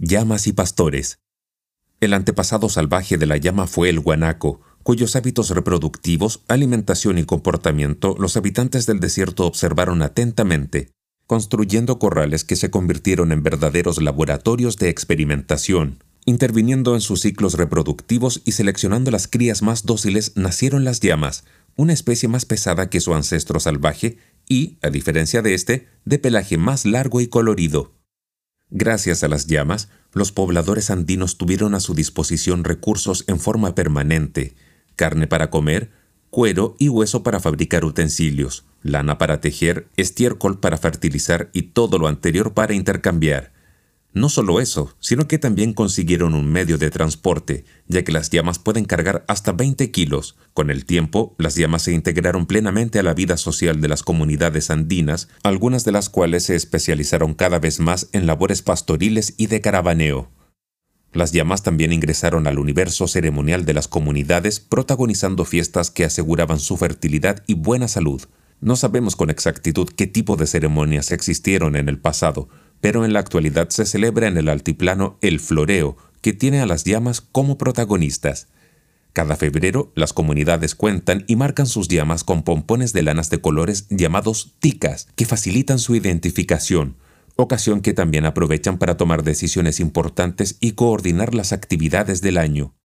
llamas y pastores. El antepasado salvaje de la llama fue el guanaco, cuyos hábitos reproductivos, alimentación y comportamiento los habitantes del desierto observaron atentamente, construyendo corrales que se convirtieron en verdaderos laboratorios de experimentación. Interviniendo en sus ciclos reproductivos y seleccionando las crías más dóciles, nacieron las llamas, una especie más pesada que su ancestro salvaje y, a diferencia de este, de pelaje más largo y colorido. Gracias a las llamas, los pobladores andinos tuvieron a su disposición recursos en forma permanente, carne para comer, cuero y hueso para fabricar utensilios, lana para tejer, estiércol para fertilizar y todo lo anterior para intercambiar. No solo eso, sino que también consiguieron un medio de transporte, ya que las llamas pueden cargar hasta 20 kilos. Con el tiempo, las llamas se integraron plenamente a la vida social de las comunidades andinas, algunas de las cuales se especializaron cada vez más en labores pastoriles y de caravaneo. Las llamas también ingresaron al universo ceremonial de las comunidades, protagonizando fiestas que aseguraban su fertilidad y buena salud. No sabemos con exactitud qué tipo de ceremonias existieron en el pasado, pero en la actualidad se celebra en el altiplano el floreo, que tiene a las llamas como protagonistas. Cada febrero las comunidades cuentan y marcan sus llamas con pompones de lanas de colores llamados ticas, que facilitan su identificación, ocasión que también aprovechan para tomar decisiones importantes y coordinar las actividades del año.